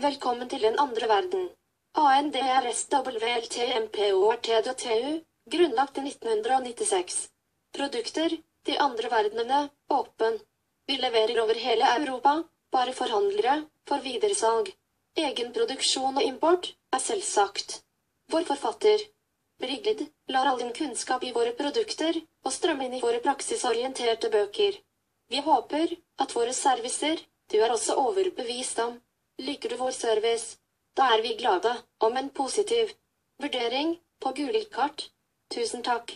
Velkommen til den andre verden. ANDRSWLTMPORT.TU, grunnlagt i 1996. Produkter, de andre verdenene, åpen. Vi leverer over hele Europa, bare forhandlere, for videresalg. Egen produksjon og import er selvsagt. Vår forfatter, Brigid, lar all din kunnskap i våre produkter og strømme inn i våre praksisorienterte bøker. Vi håper at våre servicer du er også overbevist om. Liker du vår service? Da er vi glade om en positiv vurdering på Google-kart. Tusen takk.